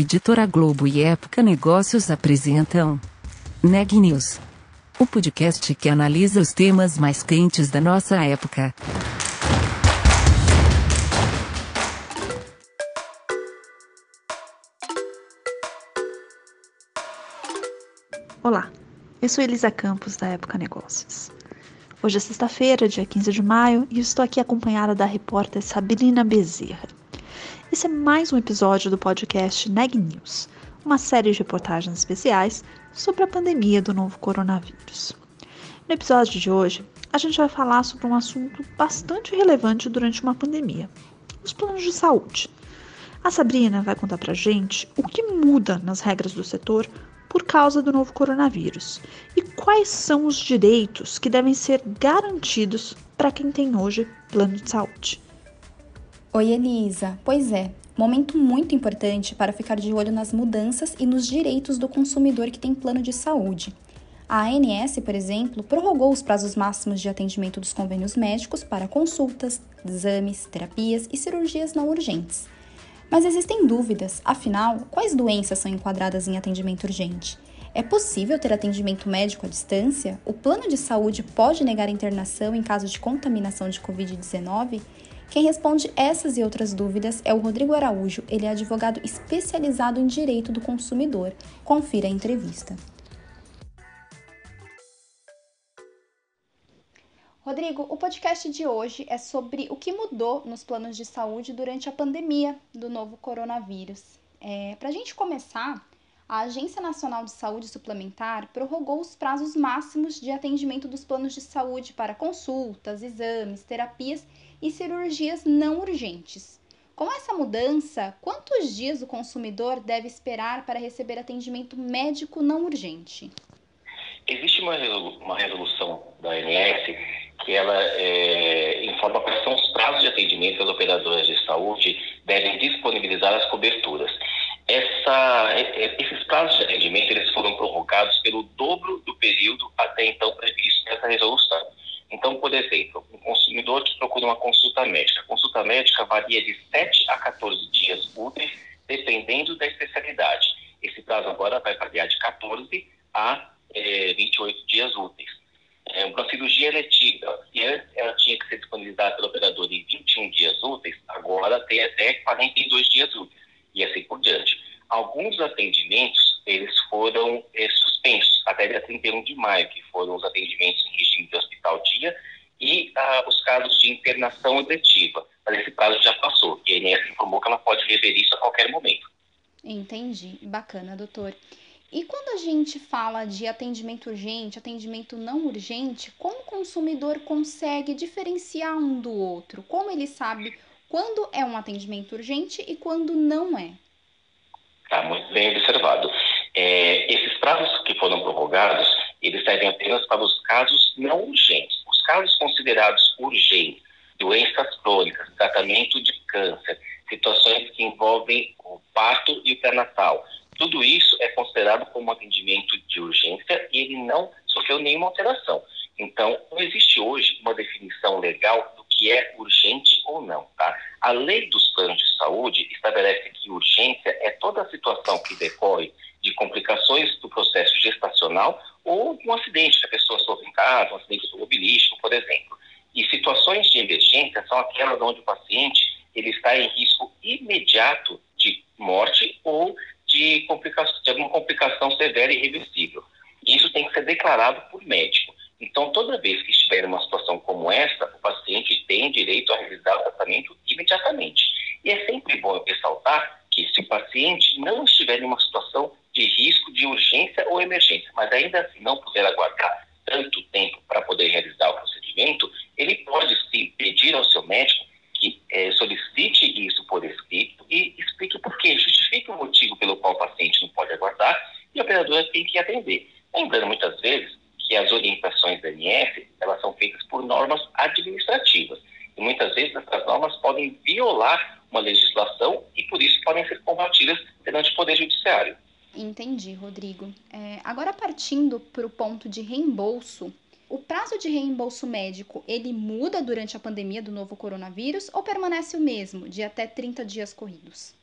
Editora Globo e Época Negócios apresentam Neg News, o podcast que analisa os temas mais quentes da nossa época. Olá, eu sou Elisa Campos da Época Negócios. Hoje é sexta-feira, dia 15 de maio, e estou aqui acompanhada da repórter Sabrina Bezerra. Esse é mais um episódio do podcast Neg News, uma série de reportagens especiais sobre a pandemia do novo coronavírus. No episódio de hoje, a gente vai falar sobre um assunto bastante relevante durante uma pandemia: os planos de saúde. A Sabrina vai contar pra gente o que muda nas regras do setor por causa do novo coronavírus e quais são os direitos que devem ser garantidos para quem tem hoje plano de saúde. Oi, Elisa. Pois é, momento muito importante para ficar de olho nas mudanças e nos direitos do consumidor que tem plano de saúde. A ANS, por exemplo, prorrogou os prazos máximos de atendimento dos convênios médicos para consultas, exames, terapias e cirurgias não urgentes. Mas existem dúvidas, afinal, quais doenças são enquadradas em atendimento urgente? É possível ter atendimento médico à distância? O plano de saúde pode negar internação em caso de contaminação de Covid-19? Quem responde essas e outras dúvidas é o Rodrigo Araújo, ele é advogado especializado em direito do consumidor. Confira a entrevista. Rodrigo, o podcast de hoje é sobre o que mudou nos planos de saúde durante a pandemia do novo coronavírus. É, Para a gente começar, a Agência Nacional de Saúde Suplementar prorrogou os prazos máximos de atendimento dos planos de saúde para consultas, exames, terapias e cirurgias não urgentes. Com essa mudança, quantos dias o consumidor deve esperar para receber atendimento médico não urgente? Existe uma, resolução da ANS que ela é, informa quais são os prazos de atendimento que as operadoras de saúde devem disponibilizar as coberturas. Essa, esses prazos de atendimento eles foram prorrogados pelo dobro do período até então previsto nessa resolução. Então, por exemplo, procura uma consulta médica. A consulta médica varia de 7 a 14 dias úteis, dependendo da especialidade. Esse prazo agora vai variar de 14 a é, 28 dias úteis. É, uma cirurgia eletiva, se antes ela tinha que ser disponibilizada pelo operador em 21 dias úteis, agora tem até 42 dias úteis, e assim por diante. Alguns atendimentos, eles foram é, suspensos até dia 31 de maio, que foram os atendimentos em regime de hospital-dia e ah, os casos de Mas esse prazo já passou, e a INS informou que ela pode rever isso a qualquer momento. Entendi. Bacana, doutor. E quando a gente fala de atendimento urgente, atendimento não urgente, como o consumidor consegue diferenciar um do outro? Como ele sabe quando é um atendimento urgente e quando não é? Está muito bem observado. É, esses prazos que foram prorrogados, eles servem apenas para os casos não urgentes. Os casos considerados urgentes, doenças crônicas, tratamento de câncer, situações que envolvem o parto e o pré-natal, tudo isso é considerado como atendimento de urgência e ele não sofreu nenhuma alteração. Então, não existe hoje uma definição legal do que é urgente ou não. Tá? A lei dos planos de saúde estabelece que urgência é toda a situação que decorre de complicações do processo gestacional ou um acidente que a pessoa sofre em casa, um acidente automobilístico, por exemplo. Situações de emergência são aquelas onde o paciente ele está em risco imediato de morte ou de, complicação, de alguma complicação severa e irreversível. Isso tem que ser declarado por médico. Então, toda vez que estiver em uma situação como essa, o paciente tem direito a realizar o tratamento imediatamente. E é sempre bom ressaltar que se o paciente não estiver em uma situação de risco de urgência ou emergência, mas ainda assim não puder aguardar tanto tempo para poder realizar o procedimento, ele pode sim pedir ao seu médico que é, solicite isso por escrito e explique o porquê, justifique o motivo pelo qual o paciente não pode aguardar e a operadora tem que atender. Lembrando muitas vezes que as orientações da ANS, elas são feitas por normas administrativas. E muitas vezes essas normas podem violar uma legislação e por isso podem ser combatidas perante o Poder Judiciário. Entendi, Rodrigo. É, agora partindo para o ponto de reembolso, prazo de reembolso médico, ele muda durante a pandemia do novo coronavírus ou permanece o mesmo, de até 30 dias corridos?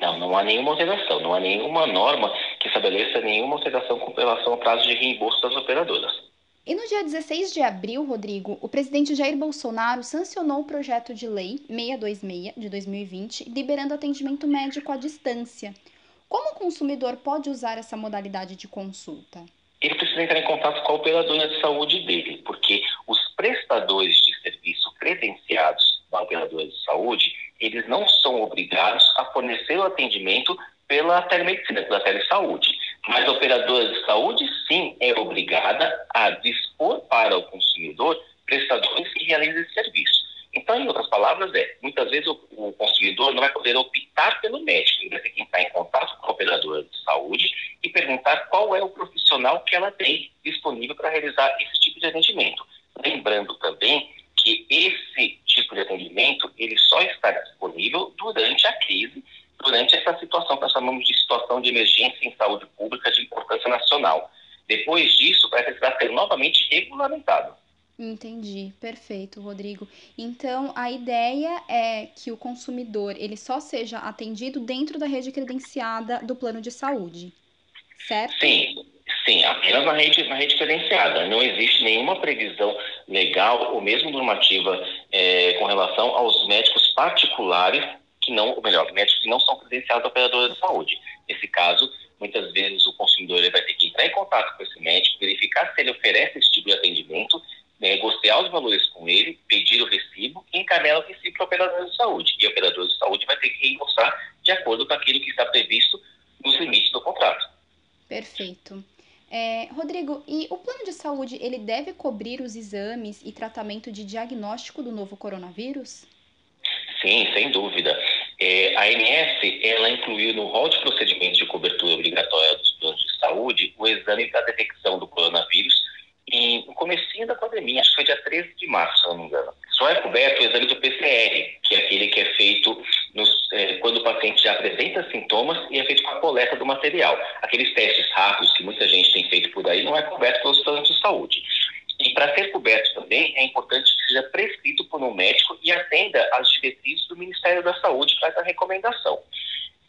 Não, não há nenhuma alteração, não há nenhuma norma que estabeleça nenhuma alteração com relação ao prazo de reembolso das operadoras. E no dia 16 de abril, Rodrigo, o presidente Jair Bolsonaro sancionou o projeto de lei 626 de 2020, liberando atendimento médico à distância. Como o consumidor pode usar essa modalidade de consulta? Ele precisa entrar em contato com a operadora de saúde dele, porque os prestadores de serviço credenciados da operadora de saúde, eles não são obrigados a fornecer o atendimento pela telemedicina, pela telesaúde. Mas a operadora de saúde, sim, é obrigada a dispor para o consumidor prestadores que realizem esse serviço. Então, em outras palavras, é, muitas vezes o, o, consumidor não vai poder optar pelo médico, ele vai ter que entrar em contato com a operadora de saúde e perguntar qual é o profissional que ela tem disponível para realizar esse tipo de atendimento. Lembrando também que esse tipo de atendimento ele só está disponível durante a crise, durante essa situação que nós chamamos de situação de emergência em saúde pública de importância nacional. Depois disso, vai precisar ser novamente regulamentado. Entendi, perfeito, Rodrigo. Então, a ideia é que o consumidor ele só seja atendido dentro da rede credenciada do plano de saúde, certo? Sim, sim, apenas na rede, na rede credenciada. Não existe nenhuma previsão legal ou mesmo normativa é, com relação aos médicos particulares que não, ou melhor, médicos que não são credenciados à operadora de saúde. Nesse caso, muitas vezes o consumidor vai ter que entrar em contato com esse médico, verificar se ele oferece esse tipo de atendimento negociar os valores com ele, pedir o recibo e encaminhar o recibo para o operador de saúde. E o operador de saúde vai ter que reembolsar de acordo com aquilo que está previsto nos limites do contrato. Perfeito. É, Rodrigo, e o plano de saúde ele deve cobrir os exames e tratamento de diagnóstico do novo coronavírus? Sim, sem dúvida. É, a ANS ela incluiu no rol de procedimentos de cobertura obrigatória dos planos de saúde o exame para detecção do coronavírus e no comecinho da pandemia, acho que foi dia 13 de março, se não me engano. Só é coberto o exame do PCR, que é aquele que é feito nos, é, quando o paciente já apresenta sintomas e é feito com a coleta do material. Aqueles testes rápidos que muita gente tem feito por aí não é coberto pelos planos de saúde. E para ser coberto também, é importante que seja prescrito por um médico e atenda às diretrizes do Ministério da Saúde para essa recomendação.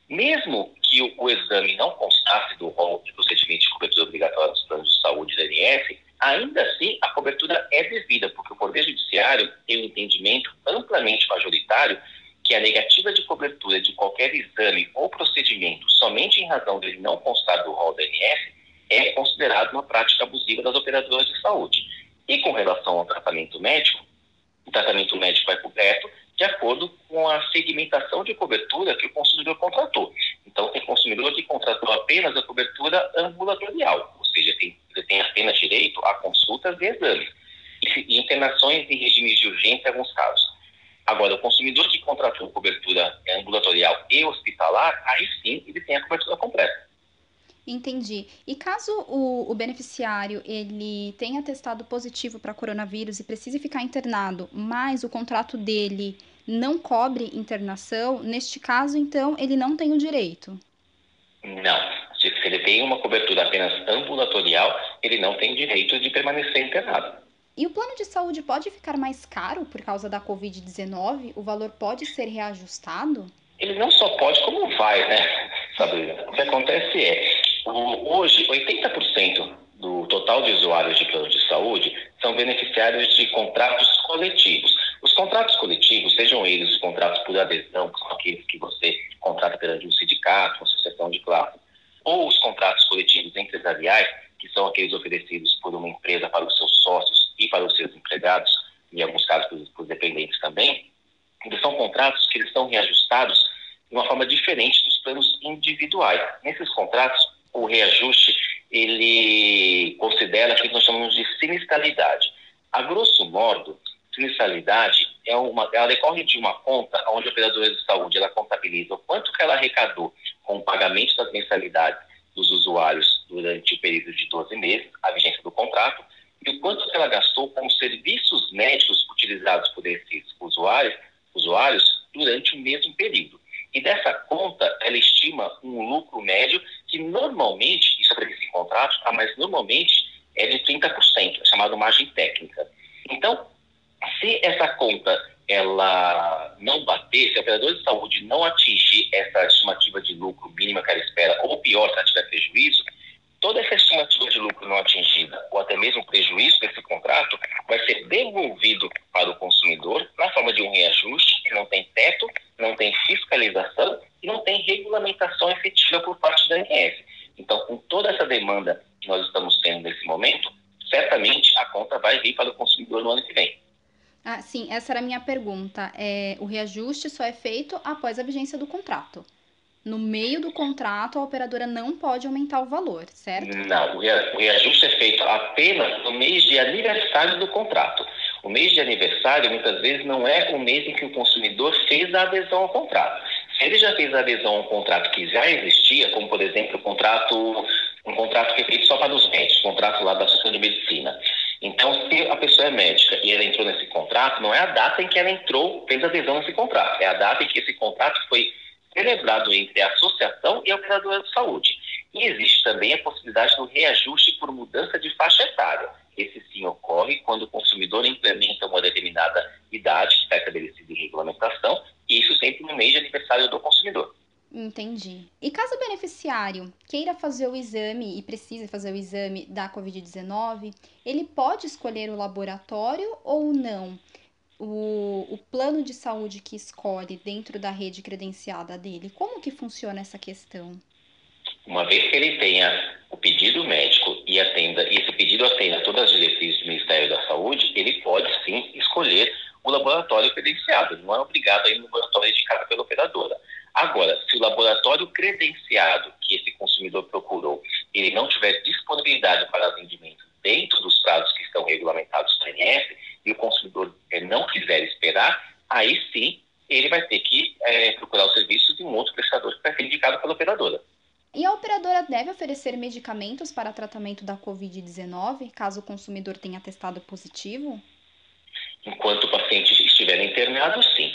Mesmo que o, o exame não constasse do rol de procedimento de cobertura obrigatória dos planos de saúde da ANS, Ainda assim, a cobertura é devida, porque o Poder Judiciário tem um entendimento amplamente majoritário que a negativa de cobertura de qualquer exame ou procedimento somente em razão dele não constar do rol da ANS é considerado uma prática abusiva das operadoras de saúde. E com relação ao tratamento médico, o tratamento médico é coberto de acordo com a segmentação de cobertura que o consumidor contratou. Então, tem consumidor que contratou apenas a cobertura ambulatorial, tem apenas direito a consultas e exames, e internações em regimes de urgência em alguns casos. Agora, o consumidor que contratou cobertura ambulatorial e hospitalar, aí sim ele tem a cobertura completa. Entendi. E caso o, o beneficiário ele tenha testado positivo para coronavírus e precise ficar internado, mas o contrato dele não cobre internação, neste caso, então, ele não tem o direito? Não. Ele tem uma cobertura apenas ambulatorial, ele não tem direito de permanecer internado. E o plano de saúde pode ficar mais caro por causa da Covid-19? O valor pode ser reajustado? Ele não só pode, como vai, né, Sabrina? O que acontece é, hoje, 80% do total de usuários de plano de saúde são beneficiários de contratos coletivos. Os contratos coletivos, sejam eles os contratos por adesão, que são aqueles que você contrata perante um sindicato, uma associação de classe, ou os contratos coletivos empresariais, que são aqueles oferecidos por uma empresa para os seus sócios e para os seus empregados, em alguns casos para os dependentes também, eles são contratos que eles são reajustados de uma forma diferente dos planos individuais. Nesses contratos, o reajuste ele considera aquilo que nós chamamos de sinistralidade. A grosso modo, sinistralidade é uma, ela decorre de uma conta onde a operadora de saúde ela contabiliza o quanto que ela arrecadou o pagamento das mensalidades dos usuários durante o período de 12 meses, a vigência do contrato, e o quanto ela gastou com os serviços médicos utilizados por esses usuários, usuários durante o mesmo período. E dessa conta, ela estima um lucro médio que normalmente, isso é previsto em contrato, tá? mas normalmente é de 30%, é chamado margem técnica. Então, se essa conta ela não bater, se a operadora de saúde não atingir essa estimativa de lucro mínima que ela espera, ou pior, se ela tiver prejuízo, toda essa estimativa de lucro não atingida, ou até mesmo prejuízo desse contrato, vai ser devolvido para o consumidor na forma de um reajuste que não tem teto, não tem fiscalização e não tem regulamentação efetiva por parte da ANS. Então, com toda essa demanda que nós estamos tendo nesse momento, certamente a conta vai vir para o consumidor no ano que vem. Ah, sim, essa era a minha pergunta. É, o reajuste só é feito após a vigência do contrato. No meio do contrato, a operadora não pode aumentar o valor, certo? Não, o reajuste é feito apenas no mês de aniversário do contrato. O mês de aniversário, muitas vezes, não é o mês em que o consumidor fez a adesão ao contrato. Se ele já fez a adesão a um contrato que já existia, como, por exemplo, o contrato, um contrato que é feito só para os médicos, contrato lá da Associação de Medicina. Então, se a pessoa é médica e ela entrou nesse contrato, não é a data em que ela entrou, fez adesão nesse contrato, é a data em que esse contrato foi celebrado entre a associação e a operadora de saúde. E existe também a possibilidade do reajuste por mudança de faixa etária. Esse sim ocorre quando o consumidor implementa uma determinada idade que está estabelecida em regulamentação, e isso sempre no mês de aniversário do consumidor. Entendi. E caso o beneficiário queira fazer o exame e precise fazer o exame da Covid-19, ele pode escolher o laboratório ou não? o, o plano de saúde que escolhe dentro da rede credenciada dele? Como que funciona essa questão? Uma vez que ele tenha o pedido médico e atenda, e esse pedido atenda todas as diretrizes do Ministério da Saúde, ele pode sim escolher o laboratório credenciado. Ele não é obrigado a ir no laboratório indicado pela operadora. Agora, se o laboratório credenciado que esse consumidor procurou, ele não tiver disponibilidade para atendimento dentro dos prazos que estão regulamentados no INS, e o consumidor é, não quiser esperar, aí sim ele vai ter que é, procurar os serviços de um outro prestador que vai ser indicado pela operadora. E a operadora deve oferecer medicamentos para tratamento da Covid-19, caso o consumidor tenha testado positivo? Enquanto o paciente estiver internado, sim.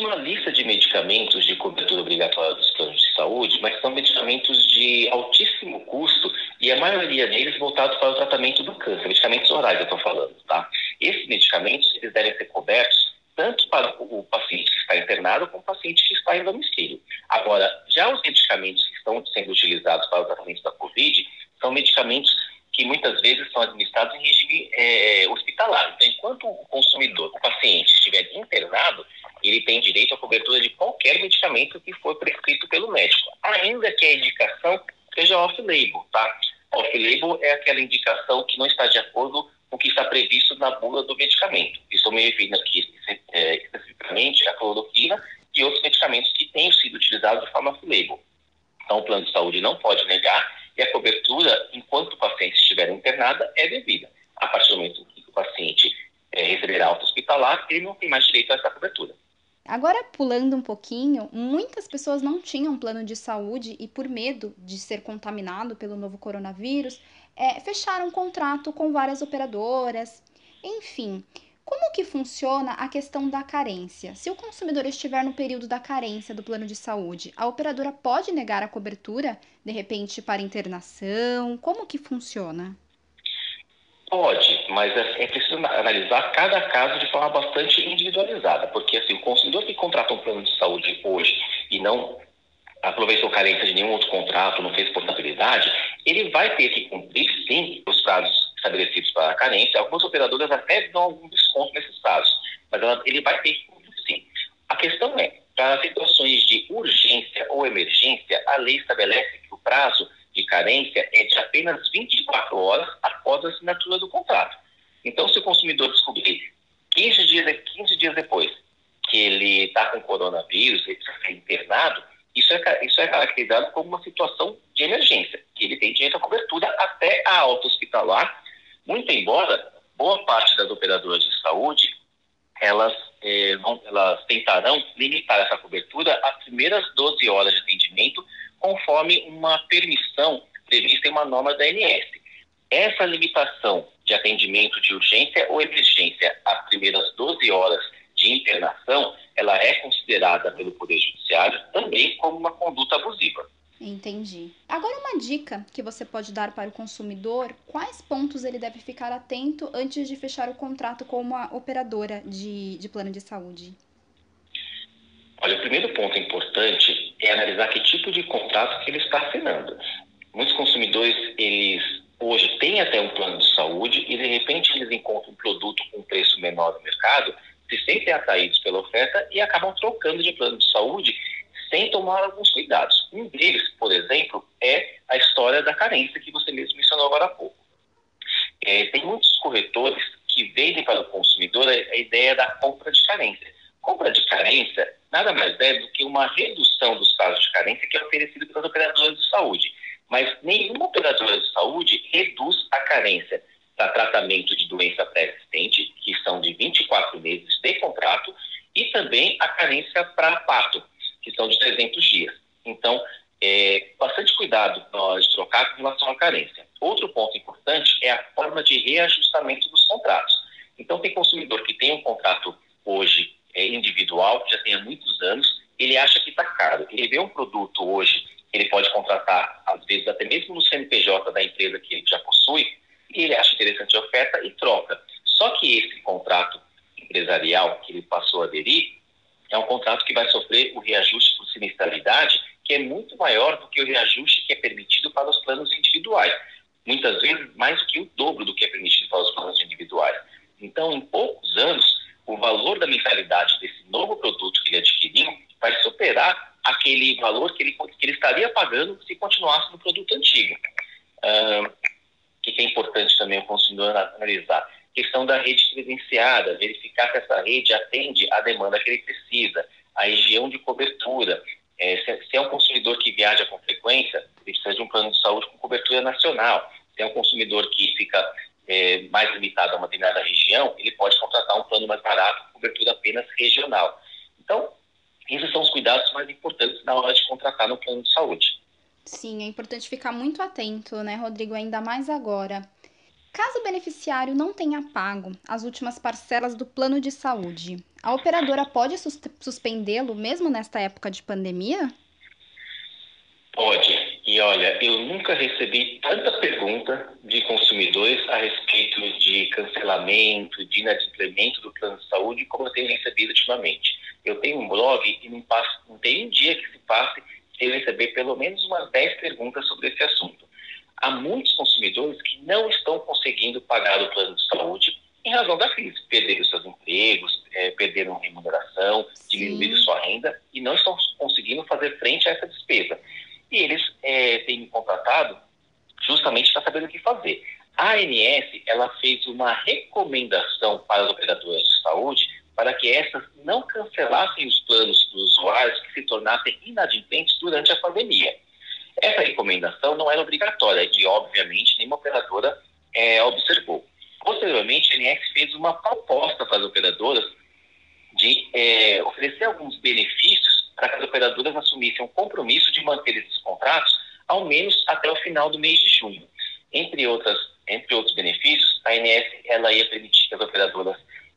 Uma lista de medicamentos de cobertura obrigatória dos planos de saúde, mas são medicamentos de altíssimo custo e a maioria deles voltados para o tratamento do câncer, medicamentos orais eu estou falando, tá? Esses medicamentos, eles devem ser cobertos tanto para o paciente que está internado como o paciente que está em domicílio. Agora, já os medicamentos que estão sendo utilizados para o tratamento da COVID são medicamentos que muitas vezes são administrados em regime é, hospitalar. Então, enquanto o consumidor, o paciente estiver internado, ele tem direito à cobertura de qualquer medicamento que for prescrito pelo médico, ainda que a indicação seja off-label, tá? Off-label é aquela indicação que não está de acordo com o que está previsto na bula do medicamento. Estou me referindo aqui é, especificamente à cloroquina e outros medicamentos que tenham sido utilizados de forma off-label. Então, o plano de saúde não pode negar e a cobertura, enquanto o paciente estiver internada, é devida. A partir do momento que o paciente é, receber alta hospitalar, ele não tem mais direito a essa cobertura. Agora, pulando um pouquinho, muitas pessoas não tinham plano de saúde e, por medo de ser contaminado pelo novo coronavírus, é, fecharam um contrato com várias operadoras. Enfim, como que funciona a questão da carência? Se o consumidor estiver no período da carência do plano de saúde, a operadora pode negar a cobertura, de repente, para internação? Como que funciona? Pode, mas é, é preciso analisar cada caso de forma bastante individualizada, porque assim, o consumidor que contrata um plano de saúde hoje e não aproveitou carência de nenhum outro contrato, não fez portabilidade, ele vai ter que cumprir, sim, os prazos estabelecidos para a carência. Algumas operadoras até dão algum desconto nesses prazos, mas ele vai ter que cumprir, sim. A questão é, para situações de urgência ou emergência, a lei estabelece que o prazo de carência é de apenas 24 horas após a assinatura do contrato. Então, se o consumidor descobrir 15 dias, 15 dias depois que ele está com coronavírus, ele precisa ser internado, isso é, isso é caracterizado como uma situação de emergência, que ele tem direito à cobertura até a alta hospitalar, muito embora boa parte das operadoras de saúde elas, eh, vão, elas tentarão limitar essa cobertura às primeiras 12 horas de atendimento conforme uma permissão prevista em uma norma da ANS. Essa limitação de atendimento de urgência ou emergência às primeiras 12 horas de internação, ela é considerada pelo Poder Judiciário também como uma conduta abusiva. Entendi. Agora, uma dica que você pode dar para o consumidor: quais pontos ele deve ficar atento antes de fechar o contrato com uma operadora de, de plano de saúde? Olha, o primeiro ponto importante é analisar que tipo de contrato que ele está assinando. Muitos consumidores, eles hoje têm até um plano de saúde e de repente eles encontram um produto com preço menor no mercado, se sentem atraídos pela oferta e acabam trocando de plano de saúde sem tomar alguns cuidados. Um deles, por exemplo, é a história da carência que você mesmo mencionou agora há pouco. É, tem muitos corretores que vendem para o consumidor a, a ideia da compra de carência. Compra de carência nada mais é do que uma redução dos casos de carência que é oferecido pelas operadoras de saúde. Mas nenhuma operadora de saúde reduz a carência para tratamento de doença pré-existente, que são de 24 meses de contrato, e também a carência para parto, que são de 300 dias. Então, é, bastante cuidado na hora de trocar com relação à carência. Outro ponto importante é a forma de reajustamento dos contratos. Então, tem consumidor que tem um contrato hoje é, individual, que já tem há muitos anos, ele acha que está caro. Ele vê um produto hoje, ele pode contratar, às vezes, até mesmo no CNPJ da empresa que ele já possui, e ele acha interessante a oferta e troca. Só que esse contrato empresarial que ele passou a aderir é um contrato que vai sofrer o reajuste por sinistralidade, que é muito maior do que o reajuste que é permitido para os planos individuais. Muitas vezes mais do que o dobro do que é permitido para os planos individuais. Então, em poucos anos, o valor da mensalidade desse novo produto que ele adquiriu vai superar aquele valor que ele, estaria pagando se continuasse no produto antigo. O que é importante também o consumidor analisar? Questão da rede credenciada, verificar se essa rede atende à demanda que ele precisa, a região de cobertura. É, se, se, é um consumidor que viaja com frequência, ele precisa de um plano de saúde com cobertura nacional. Se é um consumidor que fica é, mais limitado a uma determinada região, ele pode contratar um plano mais barato, com cobertura apenas regional. Então, esses são os cuidados mais importantes na hora de contratar no plano de saúde. Sim, é importante ficar muito atento, né, Rodrigo? Ainda mais agora. Caso o beneficiário não tenha pago as últimas parcelas do plano de saúde, a operadora pode sus suspendê-lo mesmo nesta época de pandemia? Pode. E olha, eu nunca recebi tanta pergunta de consumidores a respeito de cancelamento, de inadimplemento do plano de saúde como eu tenho recebido ultimamente. Eu tenho um blog e não, passo, não tem um dia que se passe sem receber pelo menos umas 10 perguntas sobre esse assunto. Há muitos consumidores que não estão conseguindo pagar o plano de saúde em razão da crise. Perderam seus empregos, é, perderam remuneração, diminuíram sua renda e não estão conseguindo fazer frente a essa despesa e eles é, têm me contratado justamente para saber o que fazer. A ANS ela fez uma recomendação para as operadoras de saúde para que essas não cancelassem os planos dos usuários que se tornassem inadimplentes durante a pandemia. Essa recomendação não era obrigatória e, obviamente, nenhuma operadora é, observou. Posteriormente, a ANS fez uma proposta para as operadoras de é, oferecer alguns benefícios para que as operadoras assumissem o compromisso de manter esses contratos ao menos até o final do mês de junho. Entre, outras, entre outros benefícios, a ANS ela ia permitir que as operadoras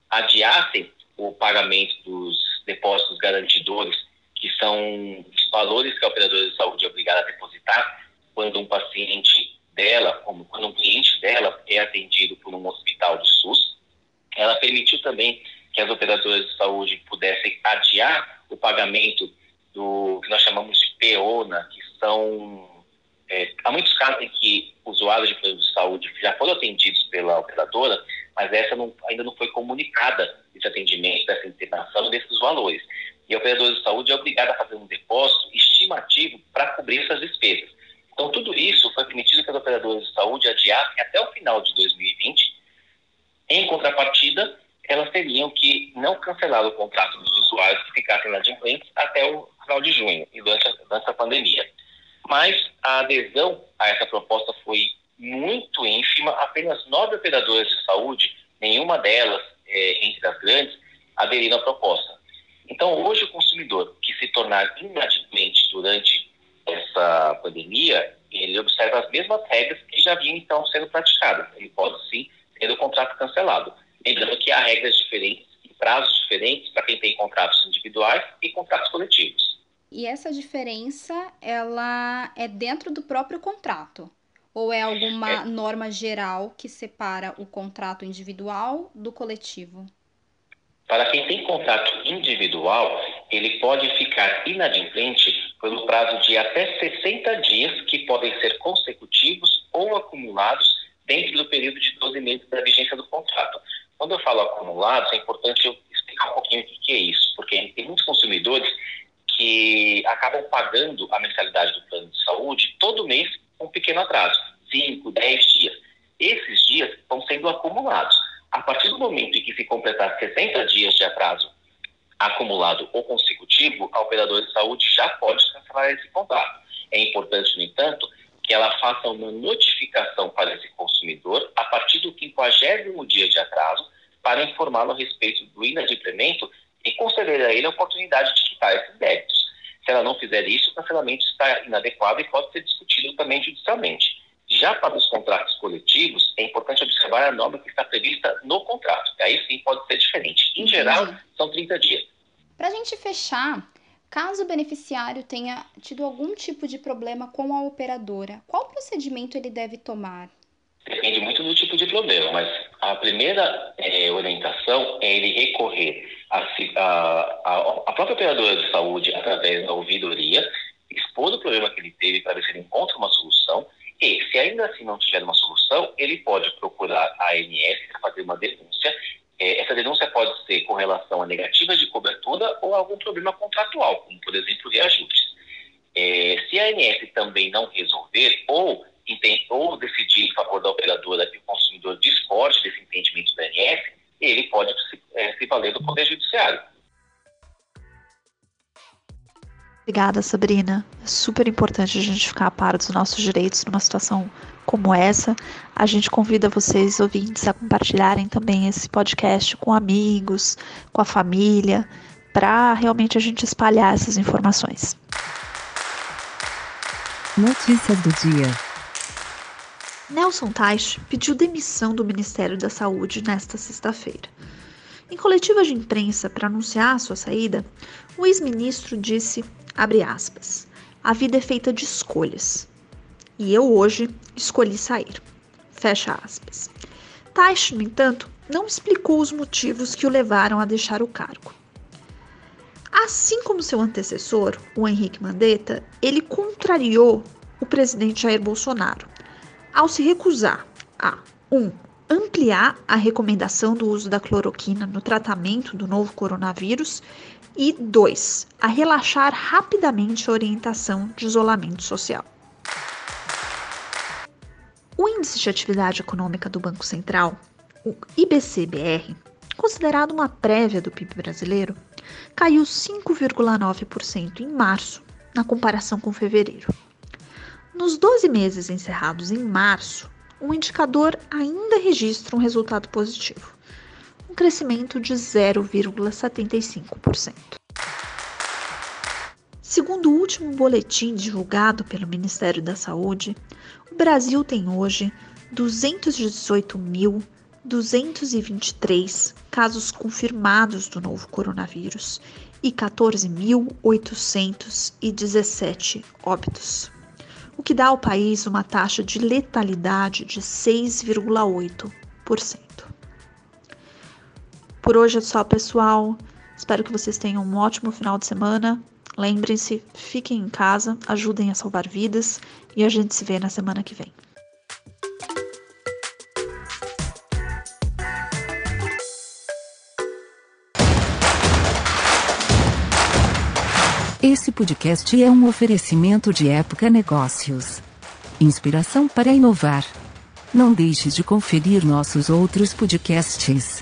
adiassem o pagamento dos depósitos garantidores, que são os valores que a operadora de saúde é obrigada a depositar quando um paciente dela, como quando um cliente dela é atendido por um hospital do SUS. Ela permitiu também que as operadoras de saúde pudessem adiar o pagamento do que nós chamamos de PEONA, que são. É, há muitos casos em que usuários de planos de saúde já foram atendidos pela operadora, mas essa não, ainda não foi comunicada esse atendimento, dessa internação desses valores. E a operadora de saúde é obrigada a fazer um depósito estimativo para cobrir essas despesas. Então, tudo isso foi permitido que as operadoras de saúde adiassem até o final de 2020. Em contrapartida, elas teriam que não cancelar o contrato dos usuários que ficassem inadimplentes até o final de junho, e durante durante a pandemia. Mas a adesão a essa proposta foi muito ínfima, apenas nove operadoras de saúde, nenhuma delas, é, entre as grandes, aderiram à proposta. Então, hoje, o consumidor que se tornar inadimplente durante essa pandemia, ele observa as mesmas regras que já vinham, então, sendo praticadas. Ele pode, sim, ter o contrato cancelado. Lembrando que há regras diferentes e prazos diferentes para quem tem contratos individuais e contratos coletivos. E essa diferença, ela é dentro do próprio contrato? Ou é alguma é. norma geral que separa o contrato individual do coletivo? Para quem tem contrato individual, ele pode ficar inadimplente pelo prazo de até 60 dias, que podem ser consecutivos ou acumulados dentro do período de 12 meses da vigência do contrato. Quando eu falo acumulados, é importante eu explicar um pouquinho o que é isso, porque tem muitos consumidores que acabam pagando a mensalidade do plano de saúde todo mês com um pequeno atraso, 5, 10 dias. Esses dias estão sendo acumulados. A partir do momento em que se completar 60 dias de atraso acumulado ou consecutivo, a operadora de saúde já pode cancelar esse contrato. É importante, no entanto, que ela faça uma notificação para esse consumidor a partir do 50 dia de atraso para informá-lo a respeito do inadimplemento e conceder a ele a oportunidade de quitar esses débitos. Se ela não fizer isso, o cancelamento está inadequado e pode ser discutido também judicialmente. Já para os contratos coletivos, é importante observar a norma que está prevista no contrato. Aí sim pode ser diferente. Em geral, são 30 dias. Para a gente fechar, caso o beneficiário tenha tido algum tipo de problema com a operadora, qual procedimento ele deve tomar? Depende muito do tipo de problema, mas a primeira é, orientação é ele recorrer à própria operadora de saúde através da ouvidoria, expor problema que ele teve para ver se ele encontra uma solução e, se ainda assim não tiver uma solução, ele pode procurar a ANS para fazer uma denúncia. É, essa denúncia pode ser com relação a negativas de cobertura ou algum problema contratual, como, por exemplo, reajustes. É, se a ANS também não resolver ou Obrigada, Sabrina. É super importante a gente ficar a par dos nossos direitos numa situação como essa. A gente convida vocês, ouvintes, a compartilharem também esse podcast com amigos, com a família, para realmente a gente espalhar essas informações. Notícias do dia. Nelson Teich pediu demissão do Ministério da Saúde nesta sexta-feira. Em coletiva de imprensa para anunciar sua saída, o ex-ministro disse, aspas, a vida é feita de escolhas. E eu hoje escolhi sair. Fecha aspas. Teich, no entanto, não explicou os motivos que o levaram a deixar o cargo. Assim como seu antecessor, o Henrique Mandetta, ele contrariou o presidente Jair Bolsonaro ao se recusar a 1. Um, ampliar a recomendação do uso da cloroquina no tratamento do novo coronavírus e 2. a relaxar rapidamente a orientação de isolamento social. O índice de atividade econômica do Banco Central, o IBC-BR, considerado uma prévia do PIB brasileiro, caiu 5,9% em março, na comparação com fevereiro. Nos 12 meses encerrados em março, o indicador ainda registra um resultado positivo, um crescimento de 0,75%. Segundo o último boletim divulgado pelo Ministério da Saúde, o Brasil tem hoje 218.223 casos confirmados do novo coronavírus e 14.817 óbitos o que dá ao país uma taxa de letalidade de 6,8%. Por hoje é só, pessoal. Espero que vocês tenham um ótimo final de semana. Lembrem-se, fiquem em casa, ajudem a salvar vidas e a gente se vê na semana que vem. Esse podcast é um oferecimento de Época Negócios. Inspiração para inovar. Não deixe de conferir nossos outros podcasts.